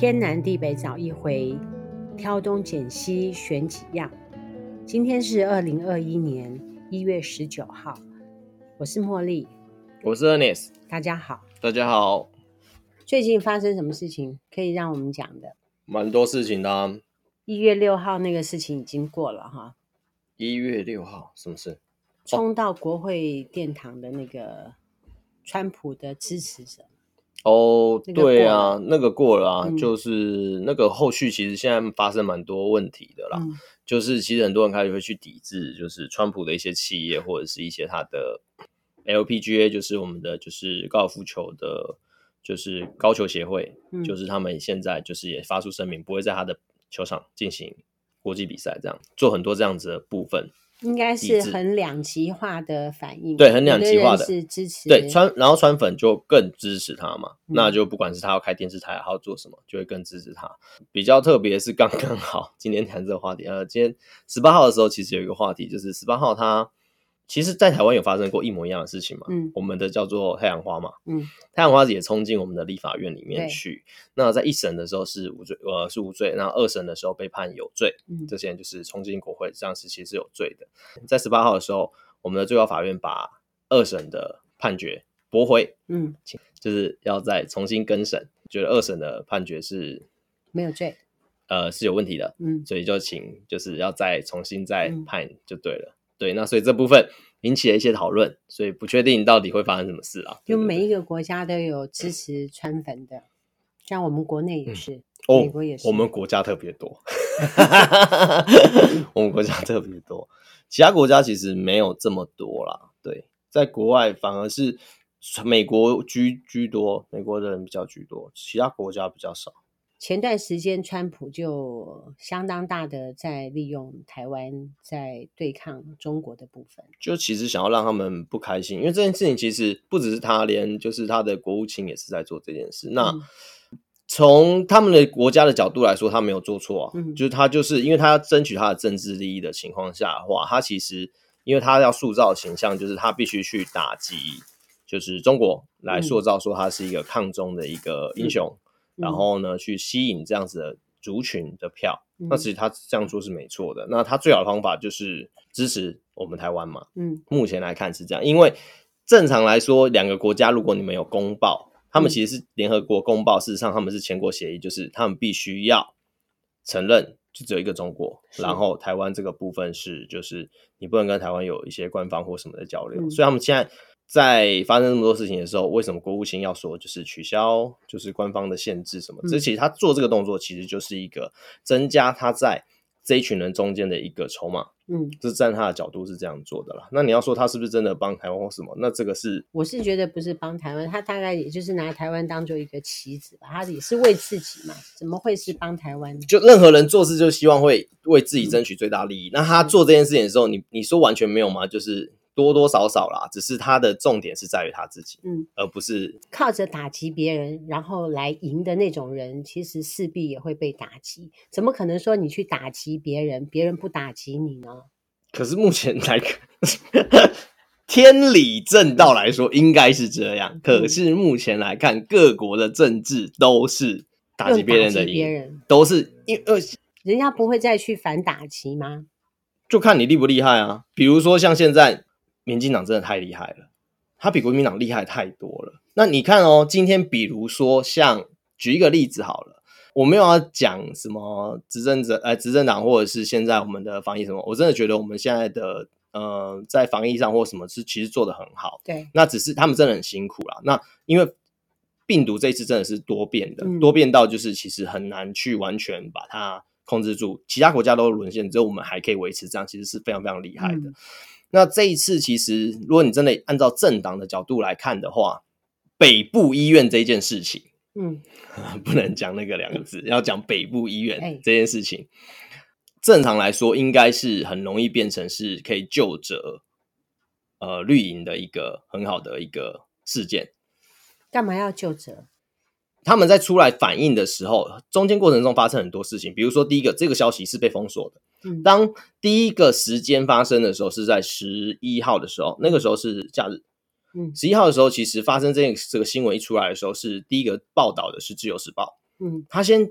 天南地北找一回，挑东拣西选几样。今天是二零二一年一月十九号，我是茉莉，我是 Ernest，大家好，大家好。最近发生什么事情可以让我们讲的？蛮多事情的啊。一月六号那个事情已经过了哈。一月六号什么事？冲到国会殿堂的那个川普的支持者。哦，对啊，那个过了啊，嗯、就是那个后续其实现在发生蛮多问题的啦。嗯、就是其实很多人开始会去抵制，就是川普的一些企业或者是一些他的 LPGA，就是我们的就是高尔夫球的。就是高球协会，嗯、就是他们现在就是也发出声明，不会在他的球场进行国际比赛，这样做很多这样子的部分，应该是很两极化的反应。对，很两极化的是支持，对川，然后川粉就更支持他嘛，嗯、那就不管是他要开电视台，还要做什么，就会更支持他。比较特别是刚刚 好今天谈这个话题，呃，今天十八号的时候，其实有一个话题，就是十八号他。其实，在台湾有发生过一模一样的事情嘛？嗯，我们的叫做太阳花嘛，嗯，太阳花也冲进我们的立法院里面去。那在一审的时候是无罪，呃，是无罪。那二审的时候被判有罪。嗯，这些人就是冲进国会，这样是其实是有罪的。在十八号的时候，我们的最高法院把二审的判决驳回，嗯，就是要再重新更审，觉得二审的判决是没有罪，呃，是有问题的。嗯，所以就请就是要再重新再判就对了。嗯对，那所以这部分引起了一些讨论，所以不确定到底会发生什么事啊。就每一个国家都有支持川粉的，像我们国内也是，嗯、美国也是。哦、我们国家特别多，我们国家特别多，其他国家其实没有这么多啦。对，在国外反而是美国居居多，美国的人比较居多，其他国家比较少。前段时间，川普就相当大的在利用台湾在对抗中国的部分，就其实想要让他们不开心，因为这件事情其实不只是他，连就是他的国务卿也是在做这件事。那从他们的国家的角度来说，他没有做错啊，嗯、就是他就是因为他要争取他的政治利益的情况下的话，他其实因为他要塑造形象，就是他必须去打击，就是中国来塑造说他是一个抗中的一个英雄。嗯然后呢，去吸引这样子的族群的票，嗯、那其实他这样做是没错的。那他最好的方法就是支持我们台湾嘛。嗯，目前来看是这样，因为正常来说，两个国家如果你们有公报，他们其实是联合国公报，事实上他们是签过协议，就是他们必须要承认就只有一个中国，然后台湾这个部分是就是你不能跟台湾有一些官方或什么的交流，嗯、所以他们现在。在发生那么多事情的时候，为什么国务卿要说就是取消，就是官方的限制什么？嗯、这其实他做这个动作，其实就是一个增加他在这一群人中间的一个筹码。嗯，这是站他的角度是这样做的啦。那你要说他是不是真的帮台湾或什么？那这个是我是觉得不是帮台湾，他大概也就是拿台湾当做一个棋子吧。他也是为自己嘛，怎么会是帮台湾？就任何人做事就希望会为自己争取最大利益。嗯、那他做这件事情的时候，你你说完全没有吗？就是。多多少少啦，只是他的重点是在于他自己，嗯，而不是靠着打击别人然后来赢的那种人，其实势必也会被打击。怎么可能说你去打击别人，别人不打击你呢？可是目前来看，天理正道来说应该是这样。嗯、可是目前来看，各国的政治都是打击别人的赢，人都是因呃人家不会再去反打击吗？就看你厉不厉害啊。比如说像现在。民进党真的太厉害了，他比国民党厉害太多了。那你看哦，今天比如说像举一个例子好了，我没有要讲什么执政者，呃，执政党或者是现在我们的防疫什么，我真的觉得我们现在的呃，在防疫上或什么是其实做的很好。对，那只是他们真的很辛苦啦。那因为病毒这一次真的是多变的，嗯、多变到就是其实很难去完全把它控制住。其他国家都沦陷，只有我们还可以维持这样，其实是非常非常厉害的。嗯那这一次，其实如果你真的按照政党的角度来看的话，北部医院这件事情，嗯，不能讲那个两个字，要讲北部医院这件事情，欸、正常来说应该是很容易变成是可以救责呃绿营的一个很好的一个事件。干嘛要救责？他们在出来反应的时候，中间过程中发生很多事情，比如说第一个，这个消息是被封锁的。当第一个时间发生的时候是在十一号的时候，那个时候是假日。嗯，十一号的时候，其实发生这件这个新闻一出来的时候，是第一个报道的是《自由时报》。嗯，他先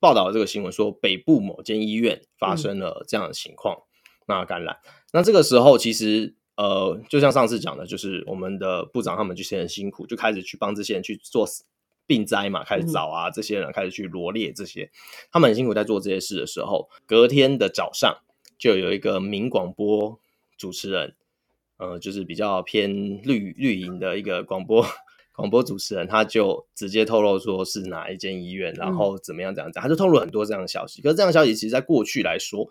报道了这个新闻，说北部某间医院发生了这样的情况，嗯、那感染。那这个时候其实呃，就像上次讲的，就是我们的部长他们就是很辛苦，就开始去帮这些人去做病灾嘛，开始找啊，这些人开始去罗列这些，他们很辛苦在做这些事的时候，隔天的早上就有一个名广播主持人，呃，就是比较偏绿绿营的一个广播广播主持人，他就直接透露说是哪一间医院，然后怎么样怎样讲，他就透露很多这样的消息。可是这样的消息其实在过去来说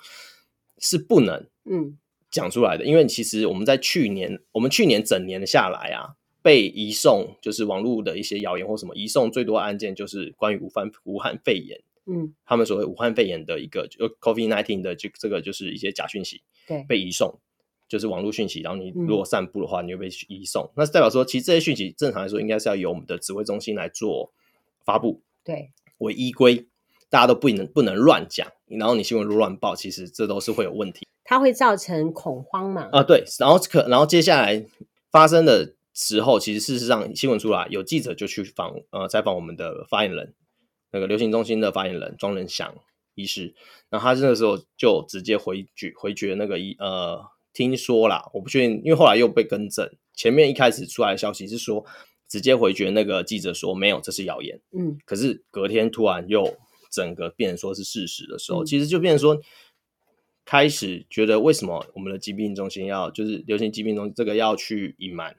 是不能嗯讲出来的，因为其实我们在去年，我们去年整年下来啊。被移送就是网络的一些谣言或什么移送最多案件就是关于武汉武汉肺炎，嗯，他们所谓武汉肺炎的一个就 COVID-19 的这这个就是一些假讯息，对，被移送就是网络讯息，然后你如果散布的话，你就被移送，嗯，那代表说其实这些讯息正常来说应该是要由我们的指挥中心来做发布，对，为依规，大家都不能不能乱讲，然后你新闻乱报，其实这都是会有问题，它会造成恐慌嘛？啊，对，然后可然后接下来发生的。时候，其实事实上新闻出来，有记者就去访呃采访我们的发言人，那个流行中心的发言人庄仁祥医师，那他那个时候就直接回绝回绝那个医呃听说啦，我不确定，因为后来又被更正，前面一开始出来的消息是说直接回绝那个记者说没有，这是谣言，嗯，可是隔天突然又整个变成说是事实的时候，嗯、其实就变成说开始觉得为什么我们的疾病中心要就是流行疾病中心这个要去隐瞒。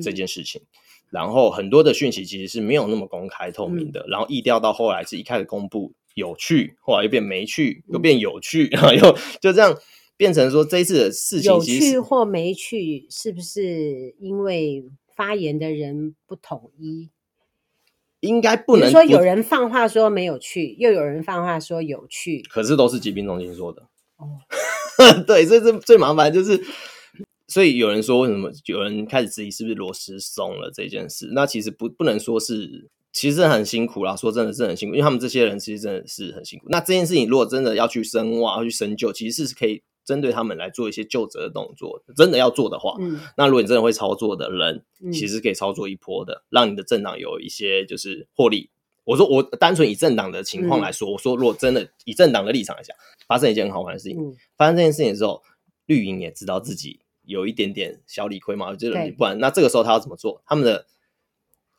这件事情，然后很多的讯息其实是没有那么公开透明的，嗯、然后意调到后来是一开始公布有趣，后来又变没趣，又变有趣，然后又就这样变成说这一次的事情有趣或没趣，是不是因为发言的人不统一？应该不能说有人放话说没有趣，又有人放话说有趣，可是都是疾病中心说的哦。对，这是最麻烦就是。所以有人说，为什么有人开始质疑是不是螺丝松了这件事？那其实不不能说是，其实很辛苦啦。说真的是很辛苦，因为他们这些人其实真的是很辛苦。那这件事情如果真的要去深挖、要去深究，其实是可以针对他们来做一些救责的动作。真的要做的话，嗯，那如果你真的会操作的人，其实可以操作一波的，让你的政党有一些就是获利。我说我单纯以政党的情况来说，我说如果真的以政党的立场来讲，发生一件很好玩的事情，发生这件事情的时候，绿营也知道自己。有一点点小理亏嘛，就是不然，那这个时候他要怎么做？他们的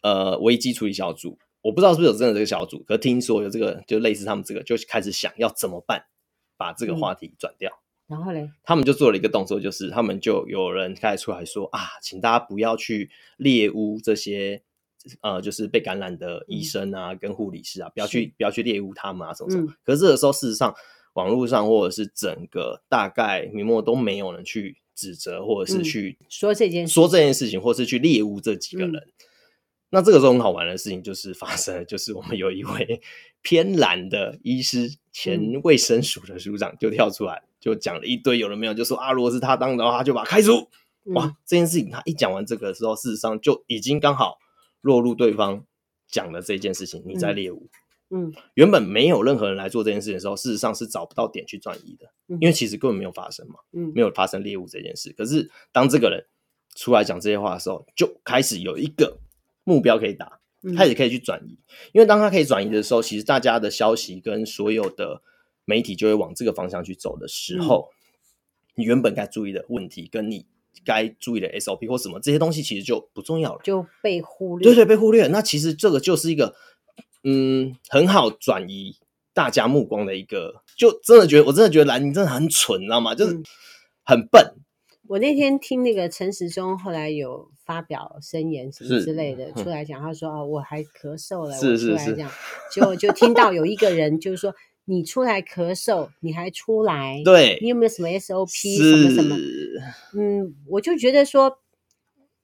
呃危机处理小组，我不知道是不是有真的这个小组，可听说有这个，就类似他们这个，就开始想要怎么办，把这个话题转掉。嗯、然后嘞，他们就做了一个动作，就是他们就有人开始出来说啊，请大家不要去猎污这些呃，就是被感染的医生啊，嗯、跟护理师啊，不要去不要去猎污他们啊，什么什么。嗯、可是这个时候，事实上网络上或者是整个大概明末都没有人去。指责或者是去、嗯、说这件事说这件事情，或是去猎污这几个人。嗯、那这个时候很好玩的事情就是发生了，就是我们有一位 偏蓝的医师，前卫生署的署长就跳出来，就讲了一堆有了没有，就说啊，如果是他当的话，他就把他开除。嗯、哇，这件事情他一讲完这个的时候，事实上就已经刚好落入对方讲的这件事情，你在猎污。嗯嗯，原本没有任何人来做这件事情的时候，事实上是找不到点去转移的，嗯、因为其实根本没有发生嘛，嗯，没有发生猎物这件事。可是当这个人出来讲这些话的时候，就开始有一个目标可以打，开始可以去转移。嗯、因为当他可以转移的时候，其实大家的消息跟所有的媒体就会往这个方向去走的时候，嗯、你原本该注意的问题，跟你该注意的 SOP 或什么这些东西，其实就不重要了，就被忽略。对对，被忽略。那其实这个就是一个。嗯，很好转移大家目光的一个，就真的觉得，我真的觉得蓝营真的很蠢，你知道吗？就是很笨。嗯、我那天听那个陈时中后来有发表声言什么之类的出来讲，他说啊，我还咳嗽了，是是是，我出来讲，结果就听到有一个人就是说，你出来咳嗽，你还出来，对，你有没有什么 SOP 什么什么？嗯，我就觉得说。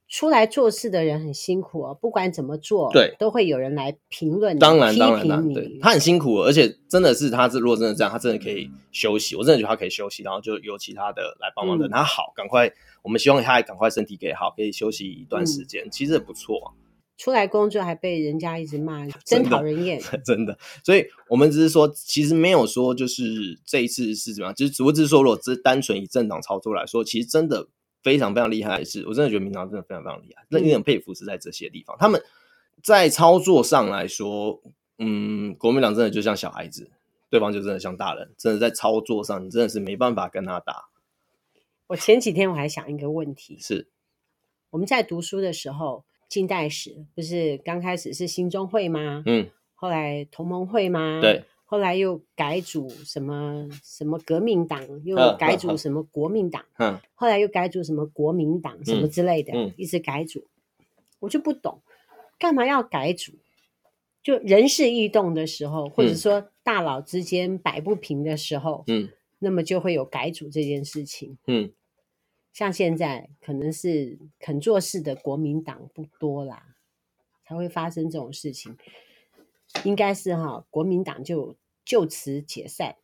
出来做事的人很辛苦哦，不管怎么做，对，都会有人来评论你，当然，当然，当然，对，他很辛苦，而且真的是他，是如果真的这样，他真的可以休息。我真的觉得他可以休息，然后就有其他的来帮忙等他好，赶快。我们希望他也赶快身体给好，可以休息一段时间，其实也不错。出来工作还被人家一直骂，真讨人厌，真的。所以我们只是说，其实没有说就是这一次是怎么样，就是只不过是说，如果只单纯以政党操作来说，其实真的。非常非常厉害的是，我真的觉得民党真的非常非常厉害。那有点佩服是在这些地方，他们在操作上来说，嗯，国民党真的就像小孩子，对方就真的像大人，真的在操作上，你真的是没办法跟他打。我前几天我还想一个问题，是我们在读书的时候，近代史不是刚开始是兴中会吗？嗯，后来同盟会吗？对。后来又改组什么什么革命党，又改组什么国民党，嗯，后来又改组什么国民党，什么之类的，嗯，一直改组，我就不懂，干嘛要改组？就人事异动的时候，或者说大佬之间摆不平的时候，嗯，那么就会有改组这件事情，嗯，像现在可能是肯做事的国民党不多啦，才会发生这种事情。应该是哈，国民党就就此解散，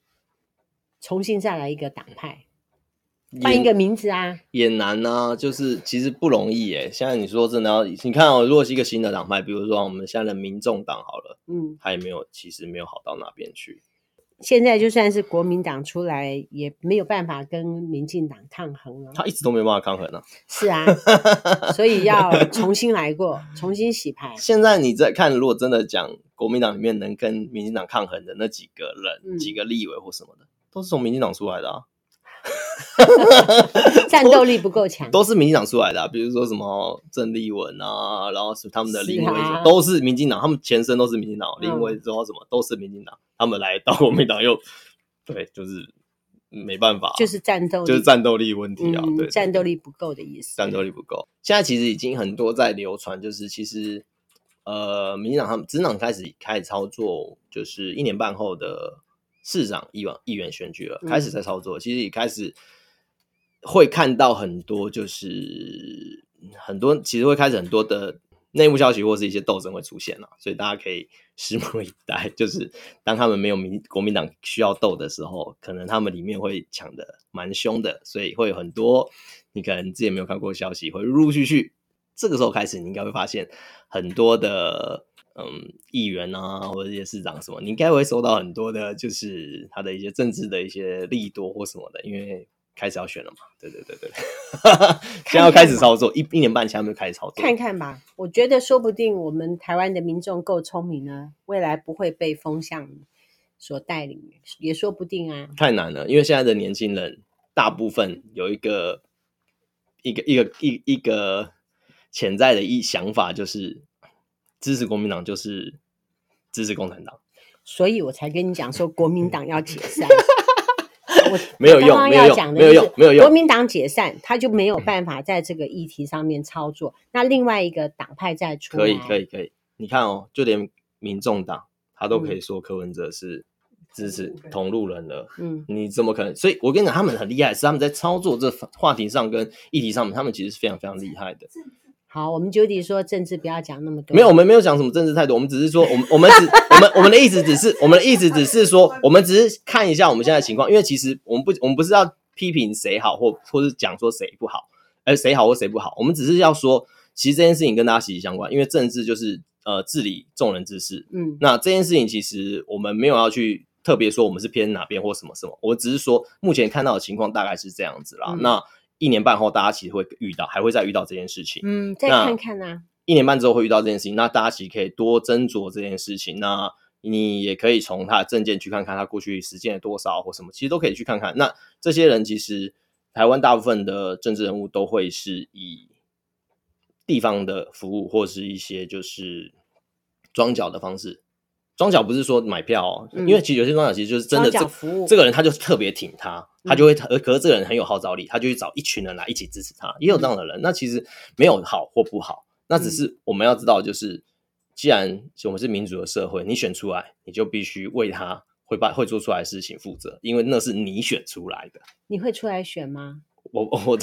重新再来一个党派，换一个名字啊，也，难啊。就是其实不容易诶。现在你说真的要，你看哦，如果是一个新的党派，比如说我们现在的民众党好了，嗯，他也没有，其实没有好到哪边去。现在就算是国民党出来，也没有办法跟民进党抗衡了。他一直都没有办法抗衡呢、啊。是啊，所以要重新来过，重新洗牌。现在你在看，如果真的讲国民党里面能跟民进党抗衡的那几个人、嗯、几个立委或什么的，都是从民进党出来的啊。战斗力不够强，都是民进党出来的、啊，比如说什么郑丽文啊，然后是他们的林伟，都是民进党，他们前身都是民进党，林伟之后什么都是民进党，他们来到国民党又对，就是没办法，就是战斗，就是战斗力问题啊，嗯、对，战斗力不够的意思，战斗力不够。现在其实已经很多在流传，就是其实呃，民进党他们执政党开始开始操作，就是一年半后的市长议员议员选举了，开始在操作，嗯、其实也开始。会看到很多，就是很多，其实会开始很多的内幕消息，或是一些斗争会出现了，所以大家可以拭目以待。就是当他们没有民国民党需要斗的时候，可能他们里面会抢的蛮凶的，所以会有很多你可能之前没有看过消息，会陆陆续续。这个时候开始，你应该会发现很多的嗯议员啊，或者一些市长什么，你应该会收到很多的，就是他的一些政治的一些利多或什么的，因为。开始要选了嘛？对对对对，现在要开始操作，一一年半前还没有开始操作。看看吧，我觉得说不定我们台湾的民众够聪明呢，未来不会被风向所带领，也说不定啊。太难了，因为现在的年轻人大部分有一个一个一个一一个潜在的一想法，就是支持国民党就是支持共产党，所以我才跟你讲说国民党要解散。我没有用，没有用，没有用，没有用。国民党解散，他就没有办法在这个议题上面操作。那另外一个党派再出来，可以，可以，可以。你看哦，就连民众党，他都可以说柯文哲是支持同路人了。嗯，你怎么可能？所以我跟你讲，他们很厉害，是他们在操作这话题上跟议题上面，他们其实是非常非常厉害的。好，我们就地说政治不要讲那么多。没有，我们没有讲什么政治态度，我们只是说，我们 我们只我们我们的意思只是，我们的意思只是说，我们只是看一下我们现在的情况，因为其实我们不我们不是要批评谁好或或是讲说谁不好，呃，谁好或谁不好，我们只是要说，其实这件事情跟大家息息相关，因为政治就是呃治理众人之事，嗯，那这件事情其实我们没有要去特别说我们是偏哪边或什么什么，我只是说目前看到的情况大概是这样子啦，嗯、那。一年半后，大家其实会遇到，还会再遇到这件事情。嗯，再看看啊。一年半之后会遇到这件事情，那大家其实可以多斟酌这件事情。那你也可以从他的证件去看看他过去实践了多少或什么，其实都可以去看看。那这些人其实台湾大部分的政治人物都会是以地方的服务或是一些就是装脚的方式。桩脚不是说买票哦，嗯、因为其实有些装脚其实就是真的这这个人他就特别挺他。他就会，可是这个人很有号召力，他就去找一群人来一起支持他，也有这样的人。那其实没有好或不好，那只是我们要知道，就是既然我们是民主的社会，你选出来，你就必须为他会把会做出来的事情负责，因为那是你选出来的。你会出来选吗？我我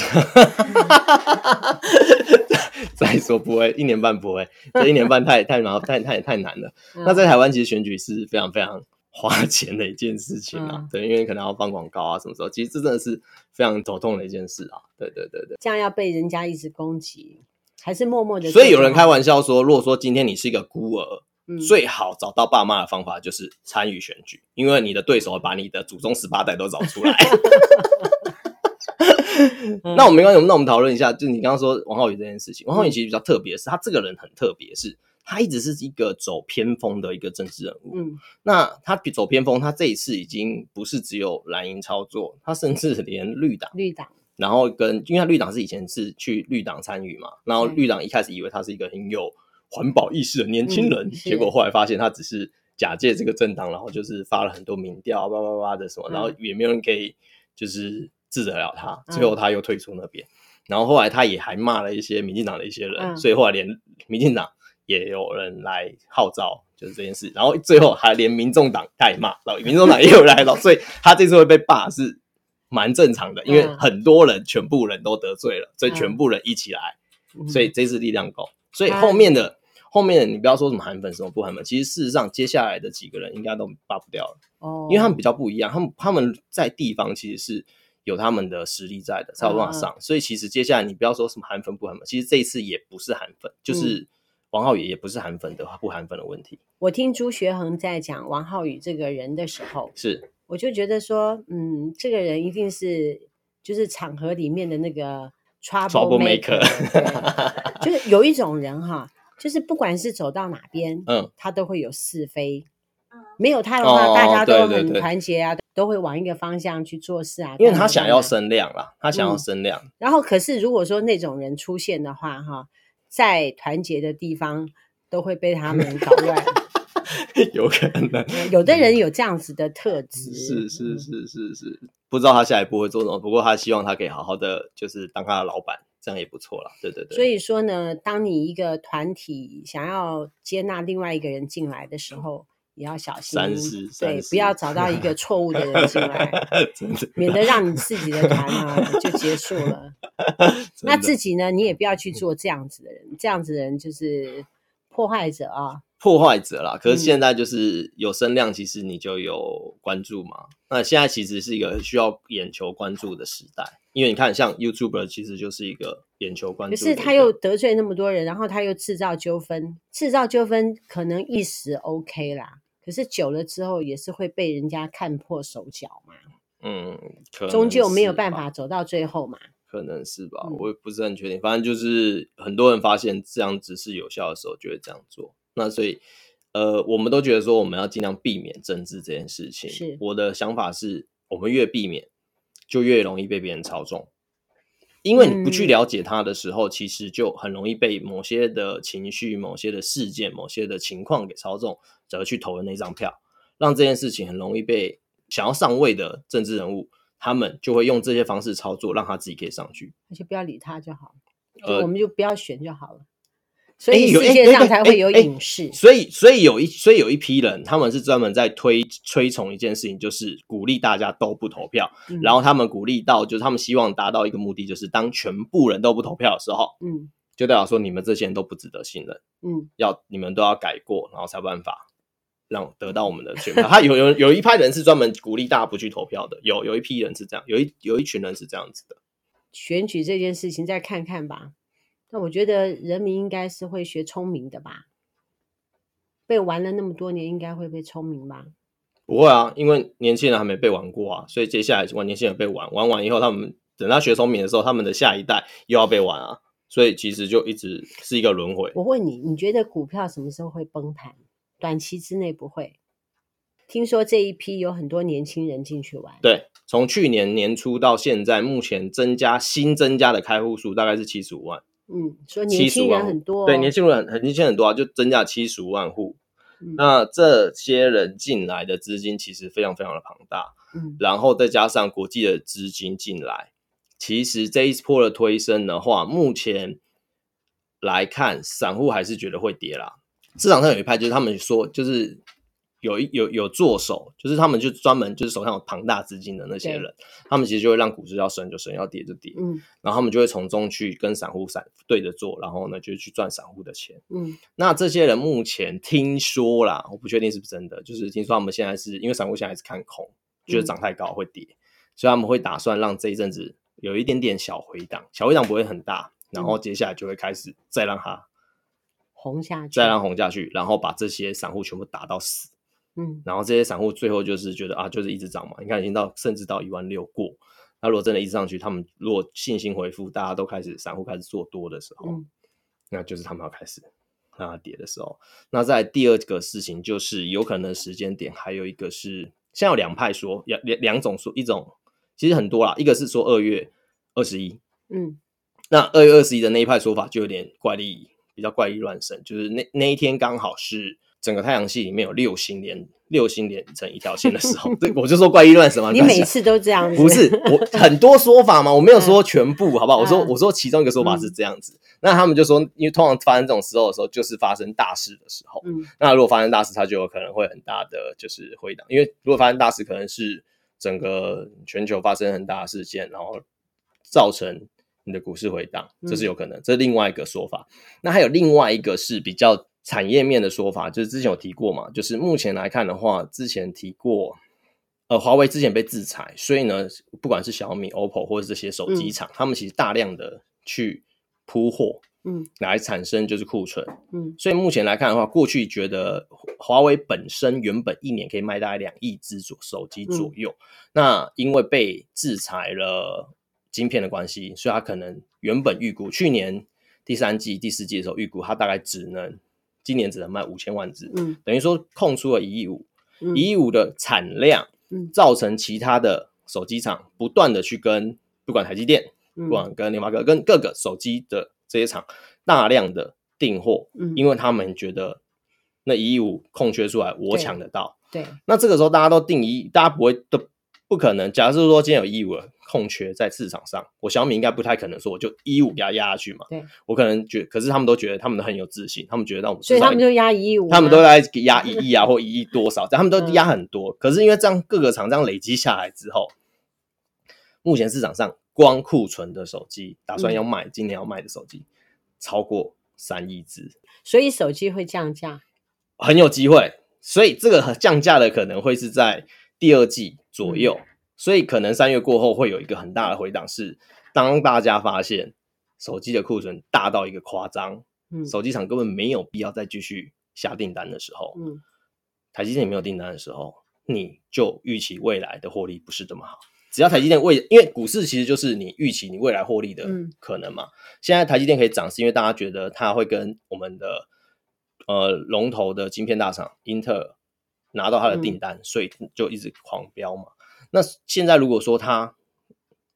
再说不会，一年半不会，这一年半太太麻太太太难了。那在台湾其实选举是非常非常。花钱的一件事情啊，嗯、对，因为可能要放广告啊，什么时候？其实这真的是非常头痛的一件事啊。对对对对，这样要被人家一直攻击，还是默默的？所以有人开玩笑说，如果说今天你是一个孤儿，嗯、最好找到爸妈的方法就是参与选举，因为你的对手把你的祖宗十八代都找出来。那我们没关系，那我们讨论一下，就是你刚刚说王浩宇这件事情。王浩宇其实比较特别，是他这个人很特别，是他一直是一个走偏锋的一个政治人物。嗯，那他走偏锋，他这一次已经不是只有蓝营操作，他甚至 连绿党，绿党，然后跟因为他绿党是以前是去绿党参与嘛，然后绿党一开始以为他是一个很有环保意识的年轻人，嗯、结果后来发现他只是假借这个政党，然后就是发了很多民调，叭叭叭的什么，然后也没有人可以就是治得了他，最后他又退出那边，然后后来他也还骂了一些民进党的一些人，所以后来连民进党也有人来号召，就是这件事，然后最后还连民众党他也骂，然后民众党也有来了，所以他这次会被罢是蛮正常的，因为很多人全部人都得罪了，所以全部人一起来，所以这次力量够，所以后面的。后面的你不要说什么韩粉什么不韩粉，其实事实上接下来的几个人应该都罢不掉了哦，因为他们比较不一样，他们他们在地方其实是有他们的实力在的，才有办法上。所以其实接下来你不要说什么韩粉不韩粉，其实这一次也不是韩粉，就是王浩宇也不是韩粉的话不韩粉的问题。我听朱学恒在讲王浩宇这个人的时候，是我就觉得说，嗯，这个人一定是就是场合里面的那个 trouble maker，就是有一种人哈。就是不管是走到哪边，嗯，他都会有是非。没有他的话，哦、大家都很团结啊，都会往一个方向去做事啊。因为他想要声量啦，他想要声量、嗯。然后，可是如果说那种人出现的话，哈，在团结的地方都会被他们搞乱。有可能，有的人有这样子的特质。是是是是是，不知道他下一步会做什么。不过他希望他可以好好的，就是当他的老板。这样也不错啦，对对对。所以说呢，当你一个团体想要接纳另外一个人进来的时候，也要小心，三思，对，不要找到一个错误的人进 来，免得让你自己的团啊就结束了。那自己呢，你也不要去做这样子的人，这样子的人就是破坏者啊。破坏者啦，可是现在就是有声量，其实你就有关注嘛。嗯、那现在其实是一个需要眼球关注的时代，因为你看，像 YouTuber 其实就是一个眼球关注。可是他又得罪那么多人，然后他又制造纠纷，制造纠纷可能一时 OK 啦，可是久了之后也是会被人家看破手脚嘛。嗯，可终究没有办法走到最后嘛。可能是吧，我也不是很确定。反正就是很多人发现这样子是有效的时候，就会这样做。那所以，呃，我们都觉得说我们要尽量避免政治这件事情。是我的想法是，我们越避免，就越容易被别人操纵。因为你不去了解他的时候，嗯、其实就很容易被某些的情绪、某些的事件、某些的情况给操纵，而去投的那张票，让这件事情很容易被想要上位的政治人物，他们就会用这些方式操作，让他自己可以上去。而且不要理他就好，就我们就不要选就好了。所以世界上才会有影视，所以所以有一所以有一批人，他们是专门在推推崇一件事情，就是鼓励大家都不投票，嗯、然后他们鼓励到，就是他们希望达到一个目的，就是当全部人都不投票的时候，嗯，就代表说你们这些人都不值得信任，嗯，要你们都要改过，然后才有办法让得到我们的选票。他有有有一派人是专门鼓励大家不去投票的，有有一批人是这样，有一有一群人是这样子的。选举这件事情，再看看吧。那我觉得人民应该是会学聪明的吧？被玩了那么多年，应该会被聪明吧？不会啊，因为年轻人还没被玩过啊，所以接下来玩年轻人被玩，玩完以后，他们等他学聪明的时候，他们的下一代又要被玩啊，所以其实就一直是一个轮回。我问你，你觉得股票什么时候会崩盘？短期之内不会。听说这一批有很多年轻人进去玩。对，从去年年初到现在，目前增加新增加的开户数大概是七十五万。嗯，说年轻人很多，哦，对，年轻人很很年轻很多啊，就增加七十五万户。嗯、那这些人进来的资金其实非常非常的庞大，嗯，然后再加上国际的资金进来，其实这一波的推升的话，目前来看，散户还是觉得会跌啦。市场上有一派就是他们说，就是。有一有有做手，就是他们就专门就是手上有庞大资金的那些人，他们其实就会让股市要升就升，要跌就跌，嗯，然后他们就会从中去跟散户散对着做，然后呢就去赚散户的钱，嗯，那这些人目前听说啦，我不确定是不是真的，就是听说他们现在是因为散户现在是看空，觉得涨太高会跌，嗯、所以他们会打算让这一阵子有一点点小回档，小回档不会很大，然后接下来就会开始再让它红下去，再让红下去，然后把这些散户全部打到死。嗯，然后这些散户最后就是觉得啊，就是一直涨嘛。你看，已经到甚至到一万六过。那如果真的一直上去，他们如果信心回复，大家都开始散户开始做多的时候，嗯、那就是他们要开始让它跌的时候。那在第二个事情就是有可能时间点，还有一个是现在有两派说，两两两种说，一种其实很多啦，一个是说二月二十一，嗯，那二月二十一的那一派说法就有点怪力，比较怪力乱神，就是那那一天刚好是整个太阳系里面有六星连。六星连成一条线的时候，对，我就说怪异乱神嘛。你每次都这样子？不是，我很多说法嘛，我没有说全部，好不好？我说，我说其中一个说法是这样子。那他们就说，因为通常发生这种时候的时候，就是发生大事的时候。嗯，那如果发生大事，它就有可能会很大的就是回档，因为如果发生大事，可能是整个全球发生很大的事件，然后造成你的股市回档，这是有可能。这是另外一个说法。那还有另外一个是比较。产业面的说法，就是之前有提过嘛，就是目前来看的话，之前提过，呃，华为之前被制裁，所以呢，不管是小米、OPPO 或者这些手机厂，嗯、他们其实大量的去铺货，嗯，来产生就是库存，嗯，所以目前来看的话，过去觉得华为本身原本一年可以卖大概两亿只左手机左右，嗯、那因为被制裁了晶片的关系，所以它可能原本预估去年第三季、第四季的时候预估它大概只能。今年只能卖五千万只，嗯，等于说空出了一亿五，一亿五的产量，嗯，造成其他的手机厂不断的去跟不管台积电，不管跟联发科，跟各个手机的这些厂大量的订货，嗯，因为他们觉得那一亿五空缺出来，我抢得到，对，那这个时候大家都定一，大家不会都不可能，假设说今天有一亿五了。空缺在市场上，我小米应该不太可能说我就一五给它压下去嘛。对，我可能觉，可是他们都觉得他们都很有自信，他们觉得让我们，所以他们就压一亿五，他们都在压一亿啊或一亿多少，但他们都压很多。嗯、可是因为这样各个厂这样累积下来之后，目前市场上光库存的手机打算要卖，嗯、今年要卖的手机超过三亿只，所以手机会降价，很有机会。所以这个降价的可能会是在第二季左右。嗯所以可能三月过后会有一个很大的回档，是当大家发现手机的库存大到一个夸张，嗯，手机厂根本没有必要再继续下订单的时候，嗯，台积电没有订单的时候，你就预期未来的获利不是这么好。只要台积电未，因为股市其实就是你预期你未来获利的可能嘛。现在台积电可以涨，是因为大家觉得它会跟我们的呃龙头的晶片大厂英特尔拿到他的订单，所以就一直狂飙嘛。那现在如果说他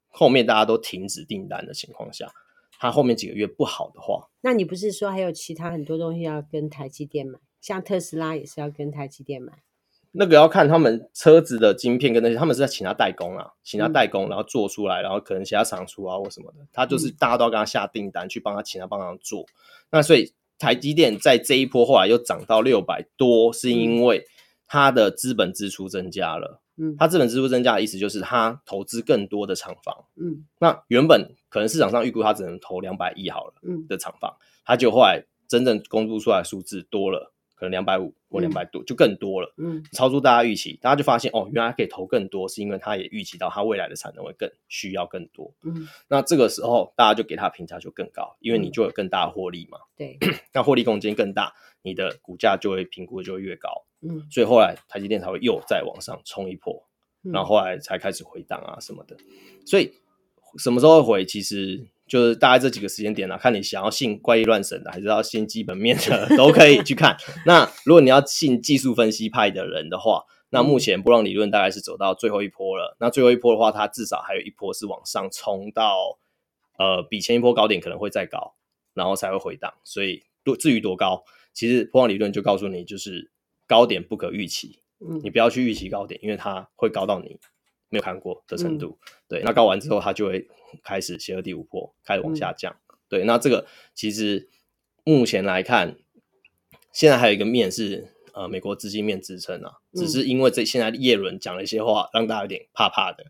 后面大家都停止订单的情况下，他后面几个月不好的话，那你不是说还有其他很多东西要跟台积电买？像特斯拉也是要跟台积电买？那个要看他们车子的晶片跟那些，他们是在请他代工啊，请他代工，然后做出来，然后可能其他厂出啊或什么的，他就是大家都要跟他下订单去帮他请他帮他做。那所以台积电在这一波后来又涨到六百多，是因为它的资本支出增加了。嗯，它资本支出增加的意思就是他投资更多的厂房。嗯，那原本可能市场上预估他只能投两百亿好了，嗯的厂房，他就后来真正公布出来数字多了，可能两百五或两百多，就更多了。嗯，超出大家预期，大家就发现哦，原来可以投更多，是因为他也预期到他未来的产能会更需要更多。嗯，那这个时候大家就给他评价就更高，因为你就有更大的获利嘛。对，那获利空间更大，你的股价就会评估就会越高。嗯，所以后来台积电才会又再往上冲一波，嗯、然后后来才开始回档啊什么的。所以什么时候会回，其实就是大概这几个时间点啊，看你想要信怪力乱神的，还是要信基本面的，都可以去看。那如果你要信技术分析派的人的话，那目前波浪理论大概是走到最后一波了。那最后一波的话，它至少还有一波是往上冲到，呃，比前一波高点可能会再高，然后才会回档。所以多至于多高，其实波浪理论就告诉你，就是。高点不可预期，嗯，你不要去预期高点，因为它会高到你没有看过的程度。嗯、对，那高完之后，它就会开始邪恶第五波，开始往下降。嗯、对，那这个其实目前来看，现在还有一个面是呃美国资金面支撑啊，只是因为这现在叶伦讲了一些话，让大家有点怕怕的，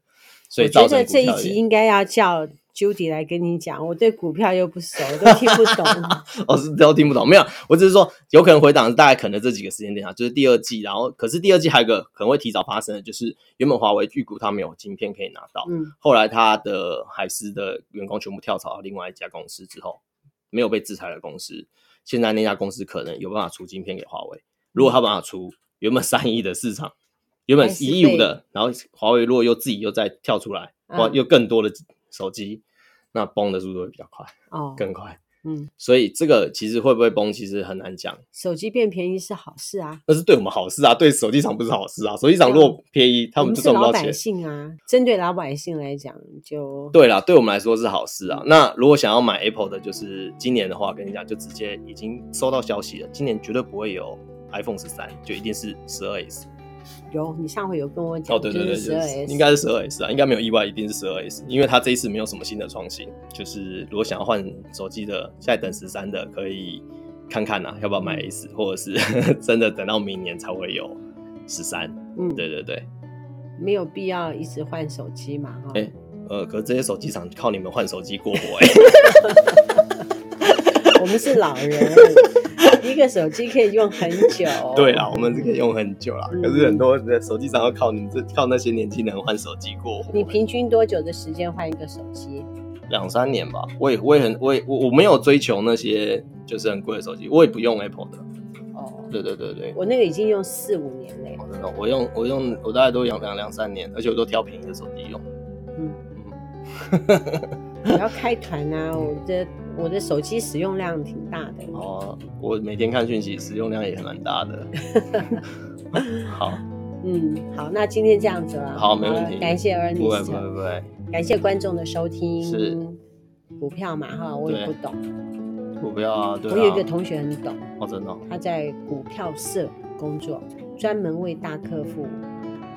所以造成我觉得这一集应该要叫。Judy 来跟你讲，我对股票又不熟，都听不懂。哦是都听不懂，没有，我只是说有可能回档，大概可能这几个时间点啊，就是第二季，然后可是第二季还有一个可能会提早发生的，就是原本华为预估它没有晶片可以拿到，嗯，后来他的海思的员工全部跳槽到另外一家公司之后，没有被制裁的公司，现在那家公司可能有办法出晶片给华为。如果他办法出，原本三亿的市场，原本一亿五的，然后华为如果又自己又再跳出来，哇，又更多的手机。那崩的速度会比较快哦，更快，嗯，所以这个其实会不会崩，其实很难讲。手机变便宜是好事啊，那是对我们好事啊，对手机厂不是好事啊。手机厂如果便宜，他们就赚不到钱。老百姓啊，针对老百姓来讲，就对啦，对我们来说是好事啊。那如果想要买 Apple 的，就是今年的话，跟你讲，就直接已经收到消息了，今年绝对不会有 iPhone 十三，就一定是十二 S。有，你上回有跟我讲哦，对对对，十二 S 应该是十二 S 啊，应该没有意外，一定是十二 S，因为它这一次没有什么新的创新。就是如果想要换手机的，现在等十三的可以看看呐、啊，要不要买 S，或者是 真的等到明年才会有十三。嗯，对对对，没有必要一直换手机嘛，哈。哎，呃，可是这些手机厂靠你们换手机过活哎。我们是老人。一个手机可以用很久，对啦，我们是可以用很久啦。嗯、可是很多的手机上要靠你们这靠那些年轻人换手机过活。你平均多久的时间换一个手机？两三年吧。我也我也很我也我我没有追求那些就是很贵的手机，我也不用 Apple 的。哦，对对对对，我那个已经用四五年了。真的，我用我用我大概都两两两三年，而且我都挑便宜的手机用。嗯嗯，我要开团啊，我的。我的手机使用量挺大的。哦，我每天看讯息，使用量也蛮大的。好，嗯，好，那今天这样子了，好，没问题，感谢 Ernest，不会不会不会，感谢观众的收听。是。股票嘛哈，我也不懂。股票啊，对，我有一个同学很懂，哦，真的，他在股票社工作，专门为大客户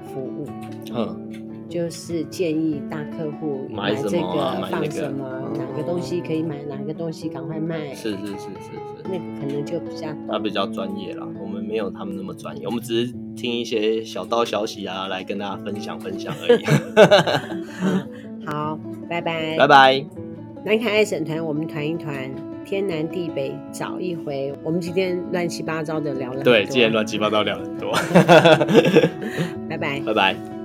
服务。嗯。就是建议大客户买这个放什么，哪个东西可以买，哪个东西赶快卖。是是是是是，那个可能就比较他比较专业啦，我们没有他们那么专业，我们只是听一些小道消息啊，来跟大家分享分享而已。好，拜拜，拜拜。南凯爱省团，我们团一团，天南地北找一回。我们今天乱七八糟的聊了，对，今天乱七八糟聊很多。拜拜，拜拜。